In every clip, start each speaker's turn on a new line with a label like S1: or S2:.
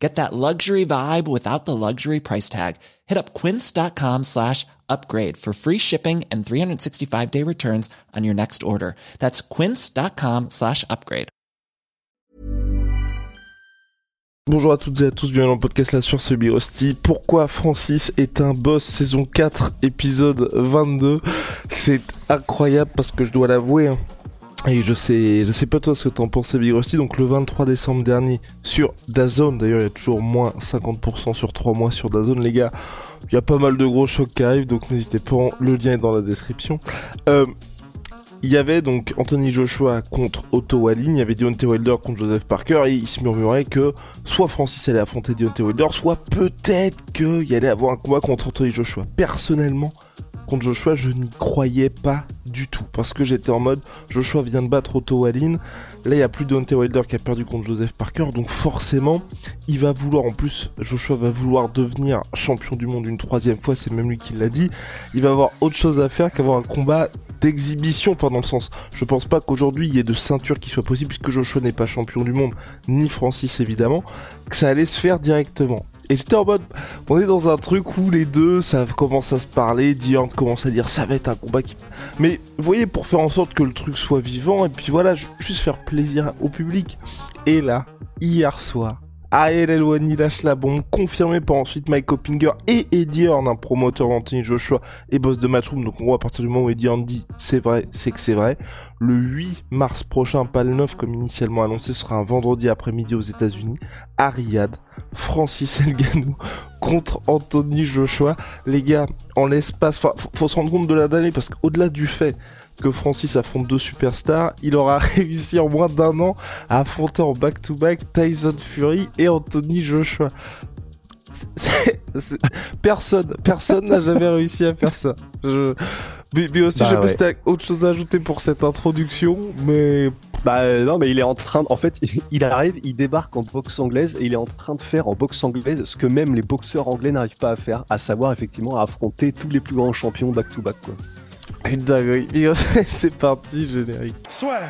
S1: Get that luxury vibe without the luxury price tag. Hit up quince.com slash upgrade for free shipping and 365 day returns on your next order. That's quince.com slash upgrade.
S2: Bonjour à toutes et à tous, bienvenue dans le podcast La sur c'est Birosti. Pourquoi Francis est un boss saison 4 épisode 22 C'est incroyable parce que je dois l'avouer, hein. Et je sais, je sais pas toi ce que t'en penses Big Rusty, donc le 23 décembre dernier sur Dazone, d'ailleurs il y a toujours moins 50% sur 3 mois sur Dazone les gars, il y a pas mal de gros chocs qui arrivent, donc n'hésitez pas, le lien est dans la description. Euh, il y avait donc Anthony Joshua contre Otto Wallin, il y avait Deontay Wilder contre Joseph Parker, et il se murmurait que soit Francis allait affronter Deontay Wilder, soit peut-être qu'il allait avoir un combat contre Anthony Joshua. Personnellement, Joshua, je n'y croyais pas du tout. Parce que j'étais en mode, Joshua vient de battre Otto Wallin. Là, il n'y a plus Deontay Wilder qui a perdu contre Joseph Parker. Donc forcément, il va vouloir, en plus, Joshua va vouloir devenir champion du monde une troisième fois. C'est même lui qui l'a dit. Il va avoir autre chose à faire qu'avoir un combat d'exhibition, enfin dans le sens, je pense pas qu'aujourd'hui il y ait de ceinture qui soit possible puisque Joshua n'est pas champion du monde, ni Francis évidemment, que ça allait se faire directement. Et j'étais en mode, on est dans un truc où les deux, ça commence à se parler, Dion commence à dire ça va être un combat qui... Mais vous voyez, pour faire en sorte que le truc soit vivant, et puis voilà, juste faire plaisir au public. Et là, hier soir, Ael Elwani lâche la bombe, confirmé par ensuite Mike Hoppinger et Eddie Horn, un promoteur d'Anthony Joshua et boss de Matchroom. Donc on voit à partir du moment où Eddie Horn dit c'est vrai, c'est que c'est vrai. Le 8 mars prochain, pas le 9 comme initialement annoncé, sera un vendredi après-midi aux États-Unis, à Riyad. Francis Ngannou contre Anthony Joshua. Les gars, en l'espace, faut, faut se rendre compte de la donnée parce qu'au-delà du fait que Francis affronte deux superstars, il aura réussi en moins d'un an à affronter en back-to-back Tyson Fury et Anthony Joshua. Personne, personne n'a jamais réussi à faire ça. Je... Mais, aussi, bah, je sais autre chose à ajouter pour cette introduction, mais
S3: bah euh, non, mais il est en train, en fait, il arrive, il débarque en boxe anglaise et il est en train de faire en boxe anglaise ce que même les boxeurs anglais n'arrivent pas à faire, à savoir effectivement affronter tous les plus grands champions back to back quoi.
S2: Une dinguerie. C'est parti, générique. Soit.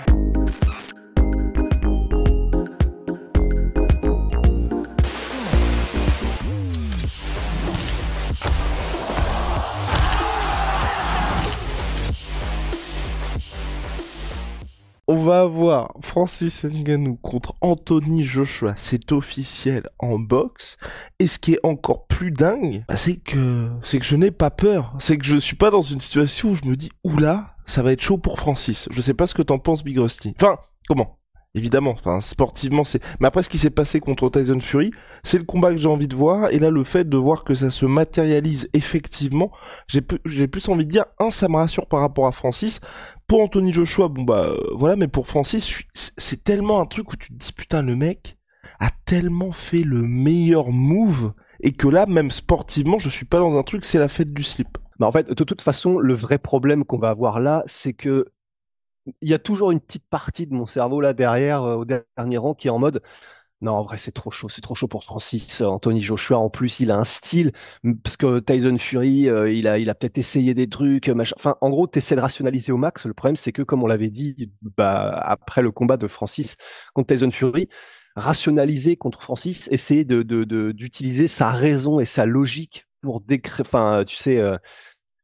S2: On va avoir Francis Ngannou contre Anthony Joshua, c'est officiel en boxe. Et ce qui est encore plus dingue, bah, c'est que c'est que je n'ai pas peur, c'est que je suis pas dans une situation où je me dis oula, ça va être chaud pour Francis. Je sais pas ce que t'en penses Big Rusty. Enfin, comment? Évidemment, enfin sportivement c'est. Mais après ce qui s'est passé contre Tyson Fury, c'est le combat que j'ai envie de voir. Et là le fait de voir que ça se matérialise effectivement, j'ai plus envie de dire un ça me rassure par rapport à Francis. Pour Anthony Joshua, bon bah euh, voilà, mais pour Francis, c'est tellement un truc où tu te dis putain le mec a tellement fait le meilleur move et que là même sportivement je suis pas dans un truc c'est la fête du slip.
S3: Bah en fait, de toute façon, le vrai problème qu'on va avoir là, c'est que il y a toujours une petite partie de mon cerveau là derrière, euh, au dernier rang, qui est en mode non, en vrai, c'est trop chaud, c'est trop chaud pour Francis. Anthony Joshua, en plus, il a un style, parce que Tyson Fury, euh, il a, il a peut-être essayé des trucs, machin. Enfin, en gros, t'essaies de rationaliser au max. Le problème, c'est que, comme on l'avait dit, bah, après le combat de Francis contre Tyson Fury, rationaliser contre Francis, essayer de, d'utiliser sa raison et sa logique pour décrire, enfin, tu sais, euh,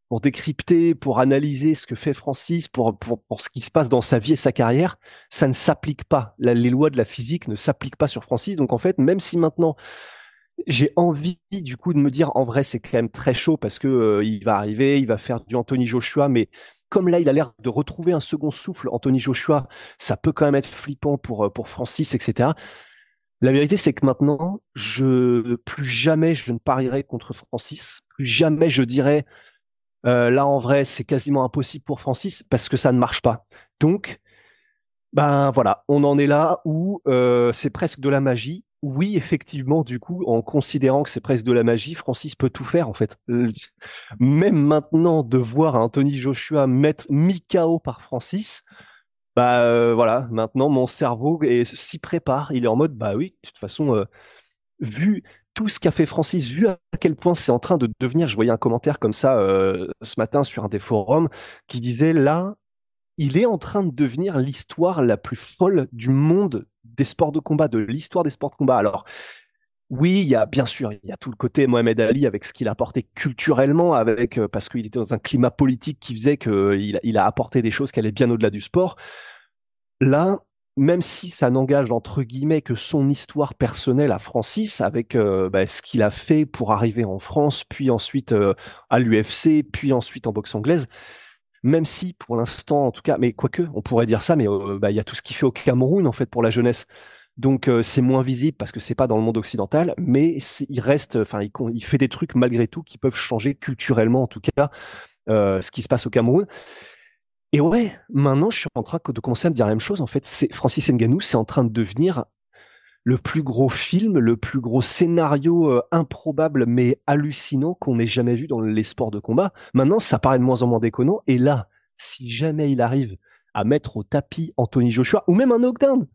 S3: pour décrypter, pour analyser ce que fait Francis, pour, pour, pour ce qui se passe dans sa vie et sa carrière, ça ne s'applique pas. les lois de la physique ne s'appliquent pas sur Francis. Donc en fait, même si maintenant j'ai envie du coup de me dire en vrai c'est quand même très chaud parce que euh, il va arriver, il va faire du Anthony Joshua, mais comme là il a l'air de retrouver un second souffle, Anthony Joshua, ça peut quand même être flippant pour euh, pour Francis, etc. La vérité, c'est que maintenant, je plus jamais je ne parierai contre Francis, plus jamais je dirais euh, là, en vrai, c'est quasiment impossible pour Francis parce que ça ne marche pas. Donc, ben voilà, on en est là où euh, c'est presque de la magie. Oui, effectivement, du coup, en considérant que c'est presque de la magie, Francis peut tout faire en fait. Même maintenant, de voir Anthony Joshua mettre mi KO par Francis, bah euh, voilà, maintenant mon cerveau s'y prépare. Il est en mode, bah oui, de toute façon, euh, vu tout ce qu'a fait Francis, vu à quel point c'est en train de devenir, je voyais un commentaire comme ça euh, ce matin sur un des forums qui disait là, il est en train de devenir l'histoire la plus folle du monde des sports de combat, de l'histoire des sports de combat. Alors, oui, il y a bien sûr, il y a tout le côté Mohamed Ali avec ce qu'il a apporté culturellement, avec euh, parce qu'il était dans un climat politique qui faisait qu'il il a apporté des choses qui allaient bien au-delà du sport. Là, même si ça n'engage entre guillemets que son histoire personnelle à Francis, avec euh, bah, ce qu'il a fait pour arriver en France, puis ensuite euh, à l'UFC, puis ensuite en boxe anglaise, même si pour l'instant, en tout cas, mais quoique, on pourrait dire ça, mais bah, il y a tout ce qu'il fait au Cameroun en fait pour la jeunesse. Donc euh, c'est moins visible parce que c'est pas dans le monde occidental, mais il reste, enfin il, fait des trucs malgré tout qui peuvent changer culturellement en tout cas euh, ce qui se passe au Cameroun. Et ouais, maintenant je suis en train de commencer à me dire la même chose. En fait, Francis Ngannou, c'est en train de devenir le plus gros film, le plus gros scénario euh, improbable mais hallucinant qu'on ait jamais vu dans les sports de combat. Maintenant, ça paraît de moins en moins déconnant. Et là, si jamais il arrive à mettre au tapis Anthony Joshua ou même un knockdown,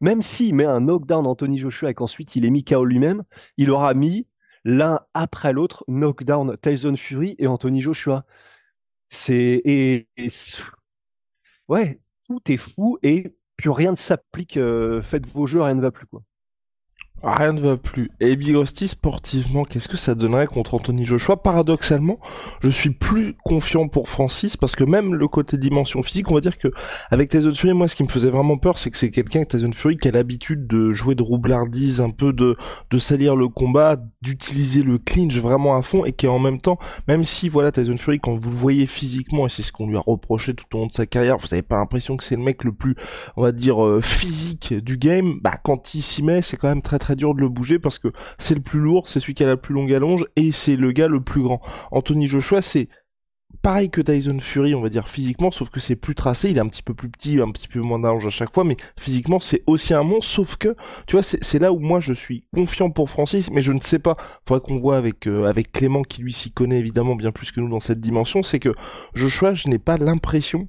S3: même s'il met un knockdown Anthony Joshua et qu'ensuite il est mis KO lui-même, il aura mis l'un après l'autre knockdown Tyson Fury et Anthony Joshua. C'est et, ouais, tout est fou et plus rien ne s'applique. Euh, faites vos jeux, rien ne va plus quoi.
S2: Rien ne va plus. Et Big Rusty, sportivement, qu'est-ce que ça donnerait contre Anthony Joshua? Paradoxalement, je suis plus confiant pour Francis parce que même le côté dimension physique, on va dire que avec Tyson Fury, moi, ce qui me faisait vraiment peur, c'est que c'est quelqu'un, Tyson Fury, qui a l'habitude de jouer de roublardise, un peu de, de salir le combat, d'utiliser le clinch vraiment à fond et qui en même temps, même si, voilà, Tyson Fury, quand vous le voyez physiquement, et c'est ce qu'on lui a reproché tout au long de sa carrière, vous avez pas l'impression que c'est le mec le plus, on va dire, euh, physique du game, bah, quand il s'y met, c'est quand même très très dur de le bouger parce que c'est le plus lourd, c'est celui qui a la plus longue allonge et c'est le gars le plus grand. Anthony Joshua, c'est pareil que Tyson Fury, on va dire physiquement, sauf que c'est plus tracé, il est un petit peu plus petit, un petit peu moins d'allonge à chaque fois, mais physiquement c'est aussi un monstre, sauf que, tu vois, c'est là où moi je suis confiant pour Francis, mais je ne sais pas, faudrait qu'on voit avec euh, avec Clément qui lui s'y connaît évidemment bien plus que nous dans cette dimension, c'est que Joshua, je n'ai pas l'impression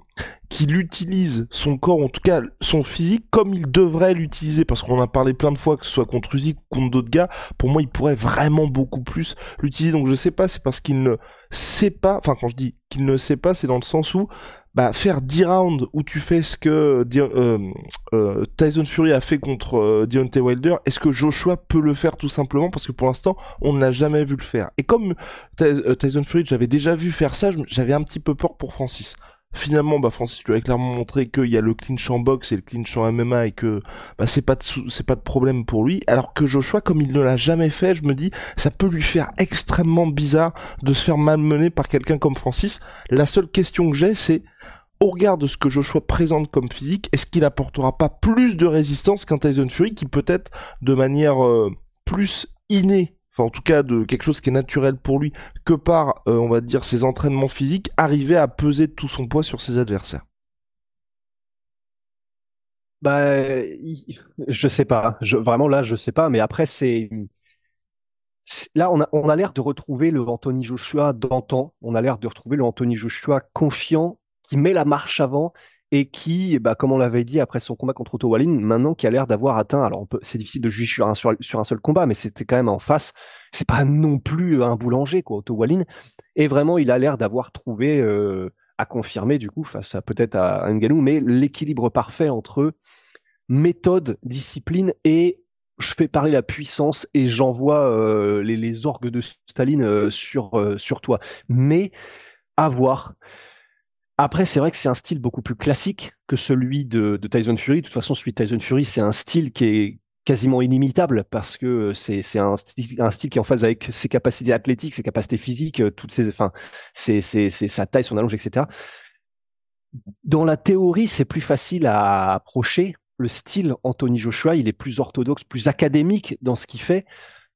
S2: qu'il utilise son corps, en tout cas son physique, comme il devrait l'utiliser, parce qu'on a parlé plein de fois, que ce soit contre Uzi ou contre d'autres gars, pour moi il pourrait vraiment beaucoup plus l'utiliser, donc je sais pas, c'est parce qu'il ne sait pas, enfin quand je dis qu'il ne sait pas, c'est dans le sens où, bah, faire 10 rounds où tu fais ce que euh, euh, Tyson Fury a fait contre euh, Deontay Wilder, est-ce que Joshua peut le faire tout simplement? Parce que pour l'instant on n'a jamais vu le faire. Et comme Tyson Fury j'avais déjà vu faire ça, j'avais un petit peu peur pour Francis finalement bah Francis tu as clairement montré qu'il y a le clinch en boxe et le clinch en MMA et que bah c'est pas de c'est pas de problème pour lui. Alors que Joshua comme il ne l'a jamais fait je me dis ça peut lui faire extrêmement bizarre de se faire malmener par quelqu'un comme Francis. La seule question que j'ai c'est au regard de ce que Joshua présente comme physique est-ce qu'il apportera pas plus de résistance qu'un Tyson Fury qui peut-être de manière euh, plus innée enfin en tout cas de quelque chose qui est naturel pour lui, que par, euh, on va dire, ses entraînements physiques, arriver à peser tout son poids sur ses adversaires
S3: Bah, je sais pas. Vraiment là, je sais pas. Mais après, c'est là, on a, on a l'air de retrouver le Anthony Joshua d'antan. On a l'air de retrouver le Anthony Joshua confiant, qui met la marche avant et qui, bah, comme on l'avait dit après son combat contre Otto Wallin, maintenant qui a l'air d'avoir atteint, alors c'est difficile de juger sur un, seul combat, mais c'était quand même en face, c'est pas non plus un boulanger, quoi, Otto Wallin, et vraiment il a l'air d'avoir trouvé, euh, à confirmer du coup, face à peut-être à, Nganou, mais l'équilibre parfait entre méthode, discipline et je fais parler la puissance et j'envoie euh, les, orgues de Staline euh, sur, sur toi. Mais à voir. Après, c'est vrai que c'est un style beaucoup plus classique que celui de, Tyson Fury. De toute façon, celui de Tyson Fury, c'est un style qui est quasiment inimitable parce que c'est un, un, style qui est en phase avec ses capacités athlétiques, ses capacités physiques, euh, toutes ses, enfin, c'est sa taille, son allonge, etc. Dans la théorie, c'est plus facile à approcher. Le style Anthony Joshua, il est plus orthodoxe, plus académique dans ce qu'il fait.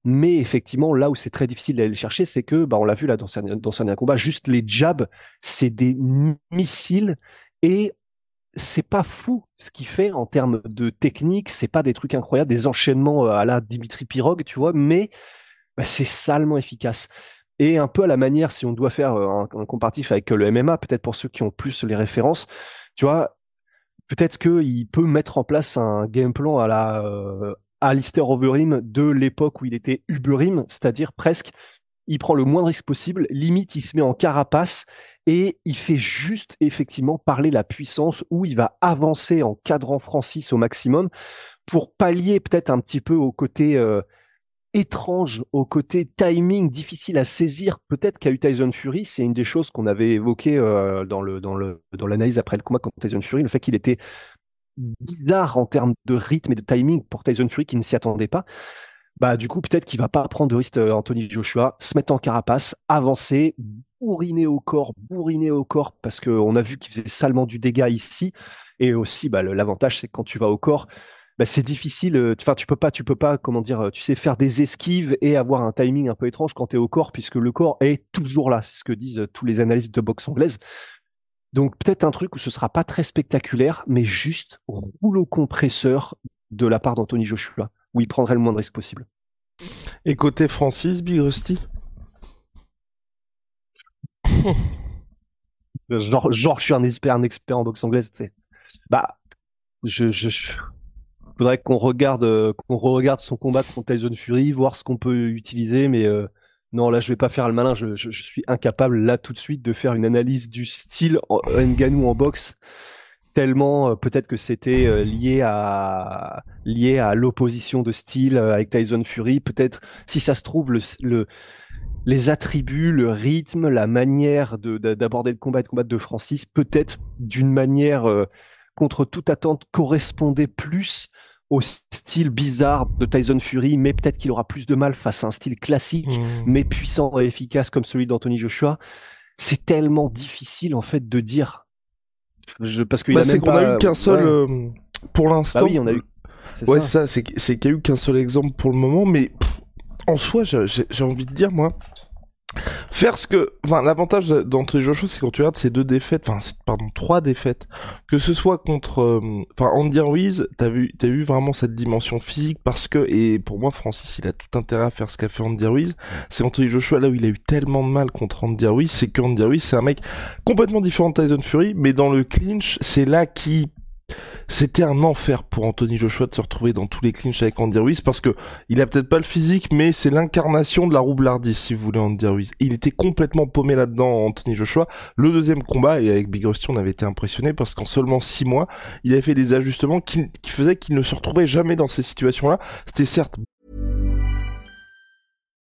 S3: Mais effectivement, là où c'est très difficile d'aller le chercher, c'est que, bah, on l'a vu là dans, dans dernier combat, juste les jabs, c'est des missiles et c'est pas fou ce qu'il fait en termes de technique, c'est pas des trucs incroyables, des enchaînements euh, à la Dimitri Pirog, tu vois, mais bah, c'est salement efficace. Et un peu à la manière, si on doit faire euh, un, un comparatif avec le MMA, peut-être pour ceux qui ont plus les références, tu vois, peut-être qu'il peut mettre en place un game plan à la euh, Alistair Overeem de l'époque où il était Uberim, c'est-à-dire presque il prend le moins de risques possible, limite il se met en carapace et il fait juste effectivement parler la puissance où il va avancer en cadrant Francis au maximum pour pallier peut-être un petit peu au côté euh, étrange, au côté timing difficile à saisir. Peut-être qu'a eu Tyson Fury, c'est une des choses qu'on avait évoqué euh, dans dans l'analyse après le combat contre Tyson Fury, le fait qu'il était bizarre en termes de rythme et de timing pour Tyson Fury qui ne s'y attendait pas. Bah du coup peut-être qu'il va pas prendre de risque euh, Anthony Joshua, se mettre en carapace, avancer, bourriner au corps, bourriner au corps parce qu'on a vu qu'il faisait salement du dégât ici et aussi bah, l'avantage c'est que quand tu vas au corps bah, c'est difficile. Euh, enfin, tu peux pas, tu peux pas, comment dire, tu sais faire des esquives et avoir un timing un peu étrange quand tu es au corps, puisque le corps est toujours là. C'est ce que disent euh, tous les analystes de boxe anglaise. Donc peut-être un truc où ce sera pas très spectaculaire, mais juste rouleau compresseur de la part d'Anthony Joshua, où il prendrait le moins de risques possible.
S2: Et côté Francis, Big Rusty?
S3: Genre, genre, je suis un expert, un expert en boxe anglaise, tu sais. Bah, je, je, faudrait qu'on regarde, euh, qu'on regarde son combat contre Tyson Fury, voir ce qu'on peut utiliser, mais euh, non, là, je vais pas faire le malin. Je, suis incapable là tout de suite de faire une analyse du style Nganou en boxe. Tellement euh, peut-être que c'était lié à lié à l'opposition de style avec Tyson Fury. Peut-être, si ça se trouve, le, le les attributs, le rythme, la manière d'aborder le combat et de combattre de Francis, peut-être d'une manière contre toute attente correspondait plus au style bizarre de Tyson Fury, mais peut-être qu'il aura plus de mal face à un style classique, mmh. mais puissant et efficace comme celui d'Anthony Joshua. C'est tellement difficile en fait de dire.
S2: Je, parce qu'il bah, c'est qu'on a eu qu'un seul euh, pour l'instant. Bah
S3: oui, on a eu.
S2: Ouais, ça, c'est qu'il y a eu qu'un seul exemple pour le moment, mais en soi, j'ai envie de dire moi, faire ce que, enfin, l'avantage d'Anthony Joshua, c'est quand tu regardes ces deux défaites, enfin, pardon, trois défaites, que ce soit contre, euh, enfin, Andy Ruiz, t'as vu, t'as eu vraiment cette dimension physique parce que, et pour moi, Francis, il a tout intérêt à faire ce qu'a fait Andy Ruiz. C'est Anthony Joshua là où il a eu tellement de mal contre Andy Ruiz, c'est qu'Andy Ruiz, c'est un mec complètement différent de Tyson Fury, mais dans le clinch, c'est là qui c'était un enfer pour Anthony Joshua de se retrouver dans tous les clinches avec Andy Ruiz parce que il a peut-être pas le physique, mais c'est l'incarnation de la roublardise, si vous voulez, Andy Ruiz. Il était complètement paumé là-dedans, Anthony Joshua. Le deuxième combat, et avec Big Rusty, on avait été impressionné parce qu'en seulement six mois, il avait fait des ajustements qui, qui faisaient qu'il ne se retrouvait jamais dans ces situations-là. C'était certes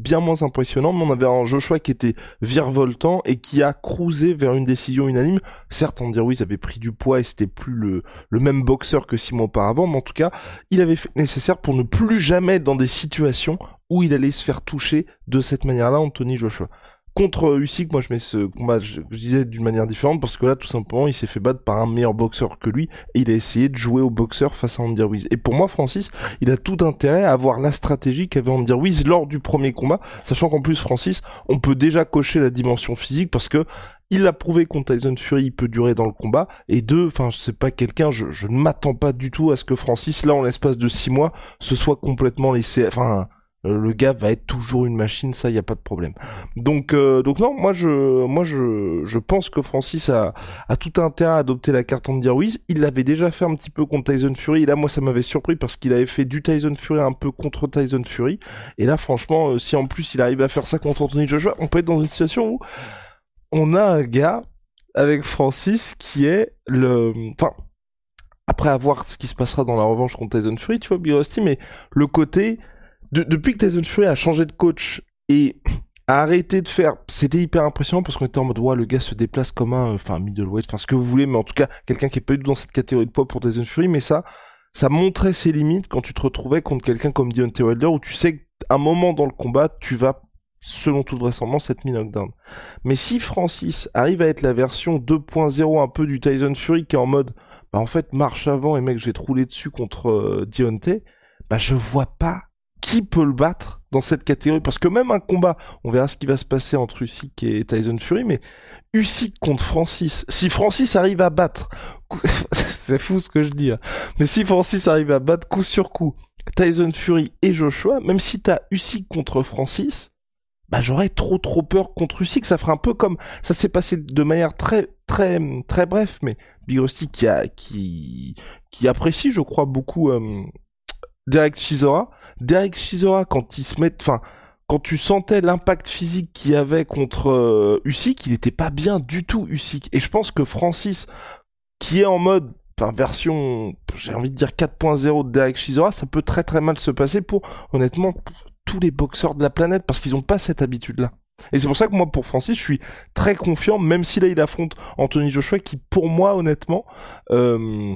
S2: Bien moins impressionnant, mais on avait un Joshua qui était virevoltant et qui a cruisé vers une décision unanime. Certes, on dirait oui, il avait pris du poids et c'était plus le, le même boxeur que six mois auparavant, mais en tout cas, il avait fait nécessaire pour ne plus jamais être dans des situations où il allait se faire toucher de cette manière-là, Anthony Joshua. Contre Usyk, moi je mets ce combat, je, disais d'une manière différente parce que là tout simplement il s'est fait battre par un meilleur boxeur que lui et il a essayé de jouer au boxeur face à Andy Ruiz. Et pour moi Francis, il a tout intérêt à avoir la stratégie qu'avait Andy Ruiz lors du premier combat, sachant qu'en plus Francis, on peut déjà cocher la dimension physique parce que il a prouvé contre Tyson Fury, il peut durer dans le combat. Et deux, enfin, je sais pas quelqu'un, je, ne m'attends pas du tout à ce que Francis, là, en l'espace de six mois, se soit complètement laissé, enfin, le gars va être toujours une machine, ça y a pas de problème. Donc euh, donc non, moi je moi je je pense que Francis a tout intérêt à adopter la carte Andy Ruiz. Il l'avait déjà fait un petit peu contre Tyson Fury et là moi ça m'avait surpris parce qu'il avait fait du Tyson Fury un peu contre Tyson Fury et là franchement euh, si en plus il arrive à faire ça contre Anthony Joshua, on peut être dans une situation où on a un gars avec Francis qui est le enfin après avoir ce qui se passera dans la revanche contre Tyson Fury, tu vois, Big mais le côté depuis que Tyson Fury a changé de coach et a arrêté de faire, c'était hyper impressionnant parce qu'on était en mode, ouais, le gars se déplace comme un, enfin, middleweight, enfin, ce que vous voulez, mais en tout cas, quelqu'un qui est pas eu dans cette catégorie de poids pour Tyson Fury, mais ça, ça montrait ses limites quand tu te retrouvais contre quelqu'un comme Deontay Wilder où tu sais qu'à un moment dans le combat, tu vas selon toute vraisemblance, cette mi-knockdown. Mais si Francis arrive à être la version 2.0 un peu du Tyson Fury qui est en mode, bah en fait, marche avant et mec, je vais te dessus contre euh, Deontay, bah je vois pas qui peut le battre dans cette catégorie? Parce que même un combat, on verra ce qui va se passer entre Usyk et Tyson Fury, mais Usyk contre Francis, si Francis arrive à battre, c'est fou ce que je dis, hein. mais si Francis arrive à battre coup sur coup Tyson Fury et Joshua, même si t'as Usyk contre Francis, bah j'aurais trop trop peur contre Usyk, ça ferait un peu comme ça s'est passé de manière très très très bref, mais Big Rusty qui a qui qui apprécie, je crois beaucoup euh, Derek Chisora. Derek Chisora, quand il se met, enfin, quand tu sentais l'impact physique qu'il avait contre euh, Usyk, il était pas bien du tout Usyk. Et je pense que Francis, qui est en mode, enfin, version, j'ai envie de dire 4.0 de Derek Chisora, ça peut très très mal se passer pour, honnêtement, tous les boxeurs de la planète, parce qu'ils ont pas cette habitude-là. Et c'est pour ça que moi, pour Francis, je suis très confiant, même si là, il affronte Anthony Joshua, qui, pour moi, honnêtement, euh,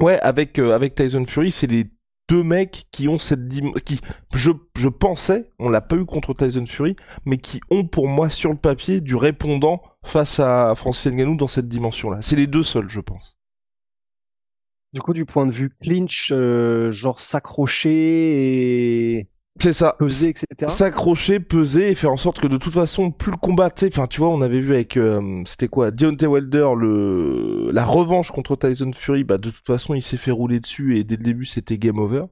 S2: ouais, avec, euh, avec Tyson Fury, c'est les deux mecs qui ont cette qui je, pensais, on l'a pas eu contre Tyson Fury, mais qui ont pour moi sur le papier du répondant face à Francis Ngannou dans cette dimension-là. C'est les deux seuls, je pense.
S3: Du coup, du point de vue clinch, euh, genre s'accrocher et
S2: c'est ça.
S3: Peser, etc.
S2: S'accrocher, peser et faire en sorte que de toute façon, plus le combat, tu sais, enfin, tu vois, on avait vu avec, euh, c'était quoi, Deontay Wilder, le, la revanche contre Tyson Fury, bah, de toute façon, il s'est fait rouler dessus et dès le début, c'était game over.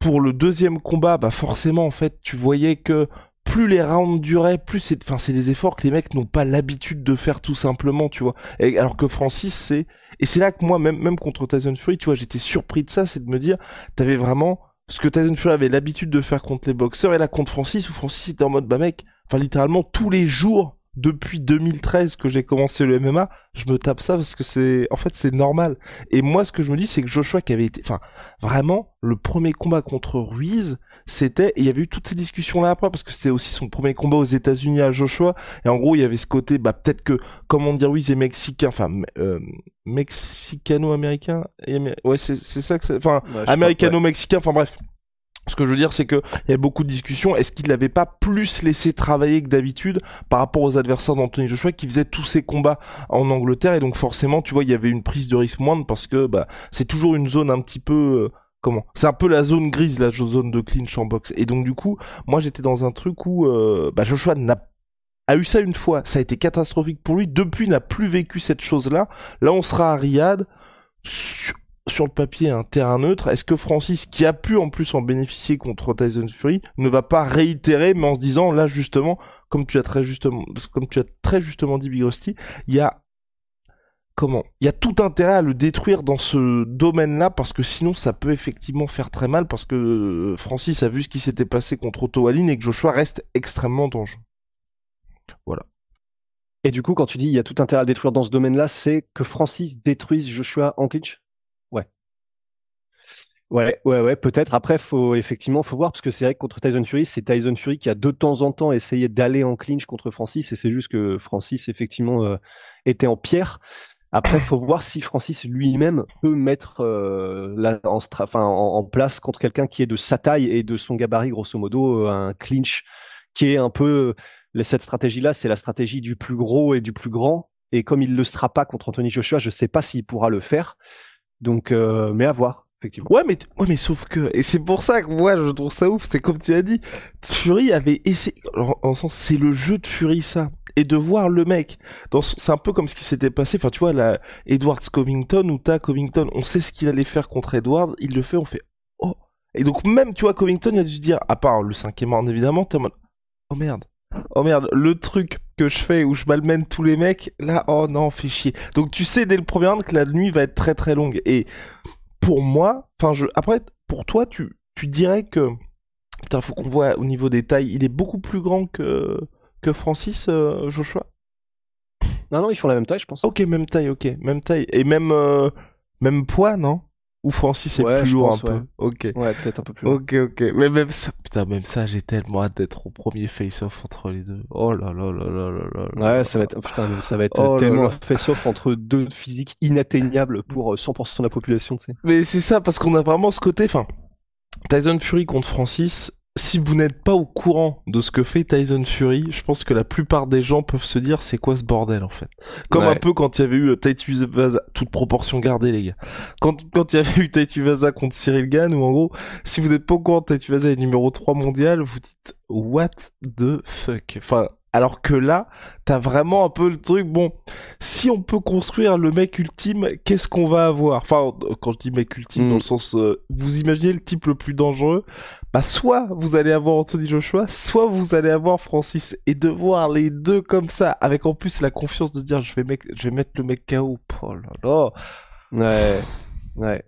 S2: Pour le deuxième combat, bah, forcément, en fait, tu voyais que plus les rounds duraient, plus c'est, enfin, c'est des efforts que les mecs n'ont pas l'habitude de faire tout simplement, tu vois. Et, alors que Francis, c'est, et c'est là que moi, même, même contre Tyson Fury, tu vois, j'étais surpris de ça, c'est de me dire, t'avais vraiment, ce que Tyson avait l'habitude de faire contre les boxeurs et là contre Francis où Francis était en mode bah mec, enfin littéralement tous les jours depuis 2013 que j'ai commencé le MMA, je me tape ça parce que c'est, en fait, c'est normal. Et moi, ce que je me dis, c'est que Joshua qui avait été, enfin, vraiment, le premier combat contre Ruiz, c'était, et il y avait eu toutes ces discussions là après parce que c'était aussi son premier combat aux États-Unis à Joshua. Et en gros, il y avait ce côté, bah, peut-être que, comment dire, Ruiz est mexicain, enfin, euh, mexicano-américain, ouais, c'est, c'est ça que c'est, enfin, américano-mexicain, enfin bref. Ce que je veux dire, c'est que il y a beaucoup de discussions. Est-ce qu'il l'avait pas plus laissé travailler que d'habitude par rapport aux adversaires d'Anthony Joshua qui faisaient tous ses combats en Angleterre? Et donc forcément, tu vois, il y avait une prise de risque moindre parce que bah c'est toujours une zone un petit peu euh, comment? C'est un peu la zone grise, la zone de clinch en boxe. Et donc du coup, moi j'étais dans un truc où euh, bah, Joshua n'a a eu ça une fois, ça a été catastrophique pour lui. Depuis, n'a plus vécu cette chose-là. Là, on sera à Riyad sur le papier un terrain neutre, est-ce que Francis, qui a pu en plus en bénéficier contre Tyson Fury, ne va pas réitérer, mais en se disant là justement, comme tu as très justement, dit Big Rusty, il y a comment? Il y a tout intérêt à le détruire dans ce domaine-là parce que sinon ça peut effectivement faire très mal parce que euh, Francis a vu ce qui s'était passé contre Otto Wallin et que Joshua reste extrêmement dangereux. Voilà.
S3: Et du coup, quand tu dis il y a tout intérêt à le détruire dans ce domaine-là, c'est que Francis détruise Joshua clinch Ouais, ouais, ouais, peut-être. Après, faut effectivement, faut voir parce que c'est vrai que contre Tyson Fury, c'est Tyson Fury qui a de temps en temps essayé d'aller en clinch contre Francis, et c'est juste que Francis effectivement euh, était en pierre. Après, faut voir si Francis lui-même peut mettre euh, la, en, enfin, en, place contre quelqu'un qui est de sa taille et de son gabarit, grosso modo, euh, un clinch qui est un peu cette stratégie-là, c'est la stratégie du plus gros et du plus grand. Et comme il le sera pas contre Anthony Joshua, je sais pas s'il pourra le faire. Donc, mais à voir effectivement.
S2: Ouais, mais, ouais, mais sauf que, et c'est pour ça que moi, je trouve ça ouf, c'est comme tu as dit, Fury avait essayé, en, sens, c'est le jeu de Fury, ça. Et de voir le mec, dans, c'est un peu comme ce qui s'était passé, enfin, tu vois, là, Edwards Covington, ou t'as Covington, on sait ce qu'il allait faire contre Edwards, il le fait, on fait, oh. Et donc, même, tu vois, Covington, il a dû se dire, à part le cinquième round, évidemment, t'es en mode, oh merde. Oh merde, le truc que je fais où je malmène tous les mecs, là, oh non, fait chier. Donc tu sais dès le premier round que la nuit va être très très longue. Et pour moi, enfin, je, après, pour toi, tu, tu dirais que, putain, faut qu'on voit au niveau des tailles, il est beaucoup plus grand que, que Francis euh, Joshua?
S3: Non, non, ils font la même taille, je pense.
S2: Ok, même taille, ok, même taille. Et même, euh, même poids, non? Ou Francis est plus lourd un peu. Ok.
S3: Ouais, peut-être un peu plus lourd.
S2: Ok, ok. Mais même ça, putain, même ça, j'ai tellement hâte d'être au premier face-off entre les deux. Oh là là là là là
S3: là. Ouais, ça va être, putain, ça va être oh tellement un face-off entre deux physiques inatteignables pour 100% euh, de la population, tu sais.
S2: Mais c'est ça, parce qu'on a vraiment ce côté, enfin, Tyson Fury contre Francis, si vous n'êtes pas au courant de ce que fait Tyson Fury, je pense que la plupart des gens peuvent se dire c'est quoi ce bordel en fait? Comme un peu quand il y avait eu Vaza, toute proportion gardée les gars. Quand quand il y avait eu Vaza contre Cyril Gann ou en gros, si vous n'êtes pas au courant Vaza est numéro 3 mondial, vous dites what the fuck? Enfin, alors que là, t'as vraiment un peu le truc, bon, si on peut construire le mec ultime, qu'est-ce qu'on va avoir? Enfin, quand je dis mec ultime, dans le mm. sens, euh, vous imaginez le type le plus dangereux, bah soit vous allez avoir Anthony Joshua, soit vous allez avoir Francis. Et de voir les deux comme ça, avec en plus la confiance de dire je vais, je vais mettre le mec KO, oh là là.
S3: Ouais, ouais.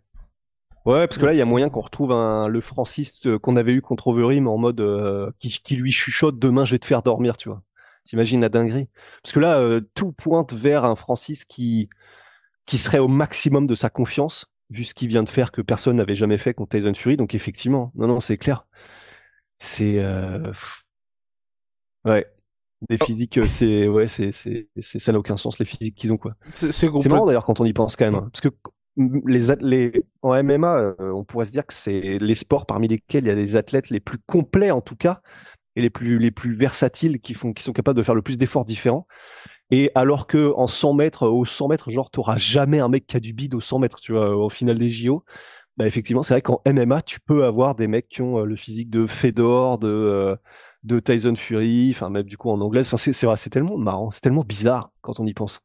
S3: Ouais, parce que là, il y a moyen qu'on retrouve un, le Francis euh, qu'on avait eu contre Overeem en mode euh, qui, qui, lui chuchote demain je vais te faire dormir, tu vois. T'imagines la dinguerie Parce que là, euh, tout pointe vers un Francis qui, qui serait au maximum de sa confiance, vu ce qu'il vient de faire que personne n'avait jamais fait contre Tyson Fury. Donc effectivement, non, non, c'est clair. C'est... Euh... Ouais. Les oh. physiques, euh, c'est... Ouais, c'est, c'est, ça n'a aucun sens, les physiques qu'ils ont, quoi. C'est, marrant d'ailleurs quand on y pense quand même. Hein. parce que les, les, en MMA, euh, on pourrait se dire que c'est les sports parmi lesquels il y a des athlètes les plus complets, en tout cas, et les plus, les plus versatiles qui, font, qui sont capables de faire le plus d'efforts différents. Et alors que en 100 mètres, au 100 mètres, genre, t'auras jamais un mec qui a du bide au 100 mètres, tu vois, au final des JO. Bah, effectivement, c'est vrai qu'en MMA, tu peux avoir des mecs qui ont euh, le physique de Fedor, de, euh, de Tyson Fury, enfin, même du coup en anglais. Enfin, c'est, c'est, c'est tellement marrant, c'est tellement bizarre quand on y pense.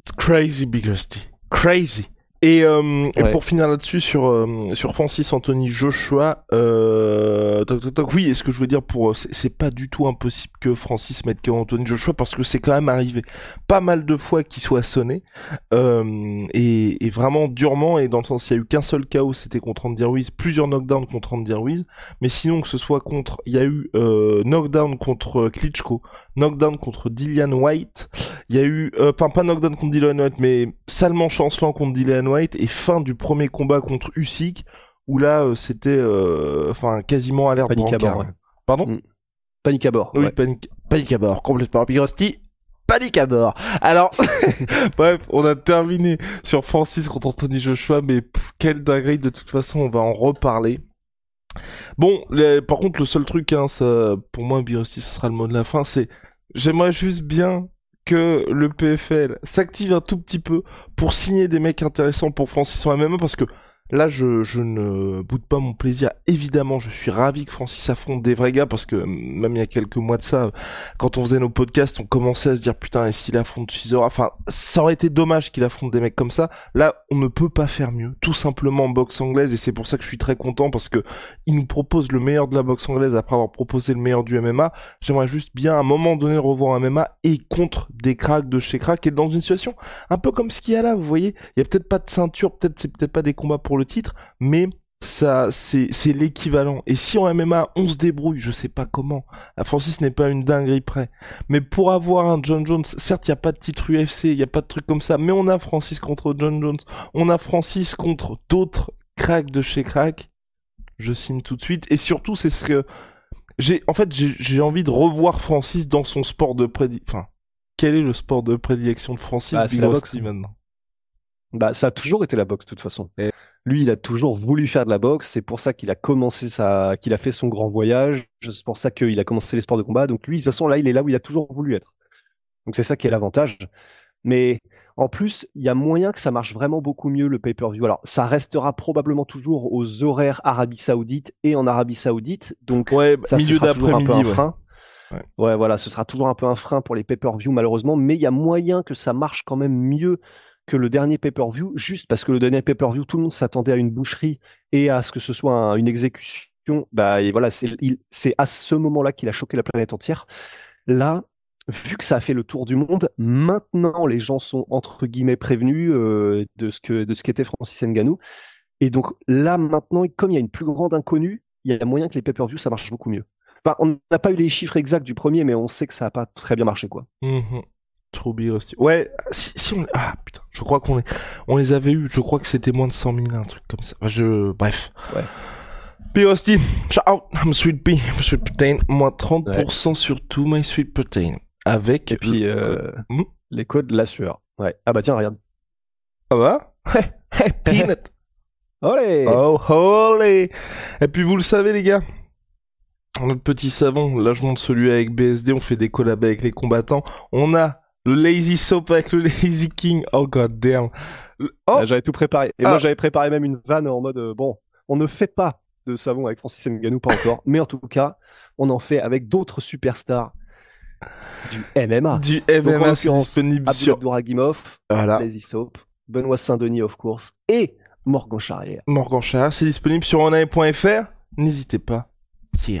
S2: It's crazy, Big Rusty. Crazy. Et, euh, et, pour finir là-dessus sur euh, sur Francis Anthony Joshua, euh, toc, toc, toc, oui, est-ce que je veux dire pour c'est pas du tout impossible que Francis mette que Anthony Joshua parce que c'est quand même arrivé pas mal de fois qu'il soit sonné et, et, vraiment durement et dans le sens il y a eu qu'un seul chaos c'était contre Andy Ruiz, plusieurs knockdowns contre Andy Ruiz, mais sinon que ce soit contre, il y a eu knockdown contre Klitschko, knockdown contre Dillian White, il y a eu, enfin pas knockdown contre Dillian White mais salement chancelant contre Dillian White et fin du premier combat contre Usyk où là euh, c'était euh, enfin quasiment alerte
S3: panique à bord.
S2: Pardon? Mm.
S3: Panique à bord.
S2: Oui, panique, panique à bord, complètement. Big panique à bord. Alors, bref, on a terminé sur Francis contre Anthony Joshua, mais quelle dinguerie, de toute façon, on va en reparler. Bon, par contre, le seul truc, hein, ça, pour moi, Birosti, ce sera le mot de la fin, c'est, j'aimerais juste bien que le PFL s'active un tout petit peu pour signer des mecs intéressants pour Francis en MMA parce que Là, je, je ne boude pas mon plaisir. Évidemment, je suis ravi que Francis affronte des vrais gars parce que même il y a quelques mois de ça, quand on faisait nos podcasts, on commençait à se dire putain, est-ce qu'il affronte Chisora? Enfin, ça aurait été dommage qu'il affronte des mecs comme ça. Là, on ne peut pas faire mieux, tout simplement en boxe anglaise et c'est pour ça que je suis très content parce que il nous propose le meilleur de la boxe anglaise après avoir proposé le meilleur du MMA. J'aimerais juste bien à un moment donné revoir un MMA et contre des cracks de chez crack et dans une situation un peu comme ce qu'il y a là. Vous voyez, il y a peut-être pas de ceinture, peut-être c'est peut-être pas des combats pour le titre, mais ça c'est l'équivalent. Et si en MMA on se débrouille je sais pas comment. La Francis n'est pas une dinguerie près mais pour avoir un John Jones certes il y a pas de titre UFC il y a pas de truc comme ça mais on a Francis contre John Jones. On a Francis contre d'autres cracks de chez crack. Je signe tout de suite. Et surtout c'est ce que j'ai en fait j'ai envie de revoir Francis dans son sport de prédilection enfin quel est le sport de prédilection de Francis
S3: bah, c'est la boxe. Maintenant bah ça a toujours été la boxe de toute façon. Et lui, il a toujours voulu faire de la boxe. C'est pour ça qu'il a commencé sa, qu'il a fait son grand voyage. C'est pour ça qu'il a commencé les sports de combat. Donc lui, de toute façon, là, il est là où il a toujours voulu être. Donc c'est ça qui est l'avantage. Mais en plus, il y a moyen que ça marche vraiment beaucoup mieux le pay-per-view. Alors, ça restera probablement toujours aux horaires Arabie Saoudite et en Arabie Saoudite. Donc,
S2: ouais,
S3: ça
S2: milieu d'après-midi,
S3: un frein. Ouais. ouais. voilà, ce sera toujours un peu un frein pour les pay-per-view malheureusement, mais il y a moyen que ça marche quand même mieux que le dernier pay-per-view, juste parce que le dernier pay-per-view, tout le monde s'attendait à une boucherie et à ce que ce soit une exécution. Bah, voilà, c'est à ce moment-là qu'il a choqué la planète entière. Là, vu que ça a fait le tour du monde, maintenant les gens sont entre guillemets prévenus euh, de ce que de ce qu'était Francis Ngannou. Et donc là maintenant, comme il y a une plus grande inconnue, il y a moyen que les pay-per-view ça marche beaucoup mieux. Enfin, on n'a pas eu les chiffres exacts du premier, mais on sait que ça n'a pas très bien marché, quoi.
S2: Mmh Ouais, si, si on... Ah putain, je crois qu'on est... on les avait eu, je crois que c'était moins de 100 000, un truc comme ça. je... Bref.
S3: Ouais.
S2: Rusty, shout out, I'm Sweet Pea, Sweet Protein, moins 30% sur tout my Sweet Protein. Avec...
S3: Et puis, euh, hmm? les codes de la sueur. Ouais. Ah bah tiens, regarde.
S2: Ah bah? Hey, hey, peanut
S3: Olé
S2: Oh, holy Et puis vous le savez les gars, Notre petit savon, là je montre celui avec BSD, on fait des collabs avec les combattants. On a le Lazy Soap avec le Lazy King. Oh god damn. Oh
S3: Ah, j'avais tout préparé. Et
S2: Ah.
S3: moi, j'avais préparé même une vanne en mode, euh, bon, on ne fait pas de savon avec Francis Ngannou, pas encore. mais en tout cas, on en fait avec d'autres superstars du MMA.
S2: du
S3: Donc,
S2: MMA c'est
S3: l'occurrence,
S2: disponible sur...
S3: Abdouragimov,
S2: Voilà.
S3: Lazy Soap, Benoît Saint-Denis, of course, et Morgan Charrière.
S2: Morgan Charrière, c'est disponible sur onae.fr. N'hésitez pas. Si.